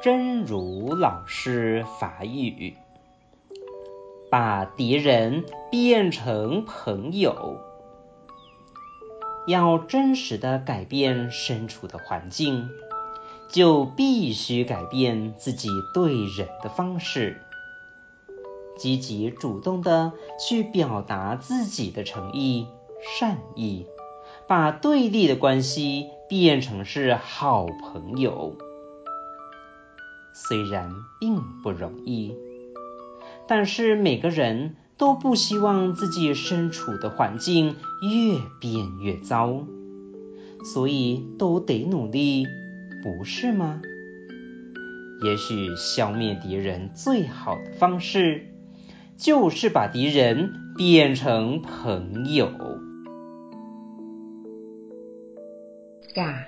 真如老师法语，把敌人变成朋友。要真实的改变身处的环境，就必须改变自己对人的方式，积极主动的去表达自己的诚意、善意，把对立的关系变成是好朋友。虽然并不容易，但是每个人都不希望自己身处的环境越变越糟，所以都得努力。不是吗？也许消灭敌人最好的方式，就是把敌人变成朋友。甲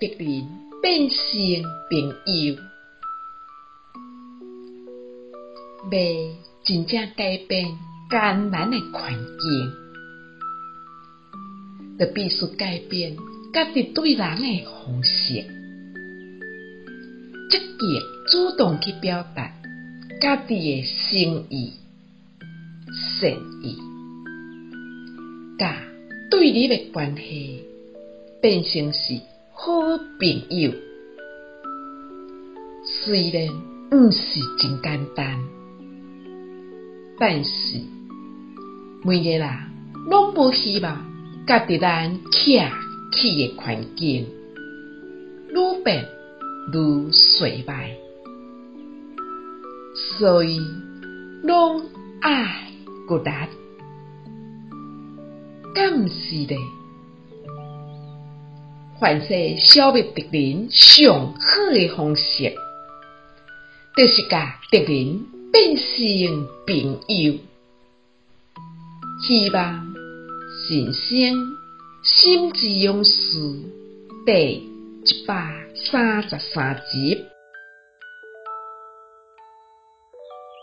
敌人变成朋友，未真正改变艰难的环境，就必须改变家己对人的方式。积极主动去表达家己的心意、善意，甲对立的关系变成是好朋友。虽然毋是真简单，但是每个人拢无希望甲伫咱徛起的环境愈变愈衰败，所以拢爱骨力，敢毋是咧？凡是消灭敌人上好的方式，就是甲敌人变成朋友。希望人生心之勇士第一百三十三集。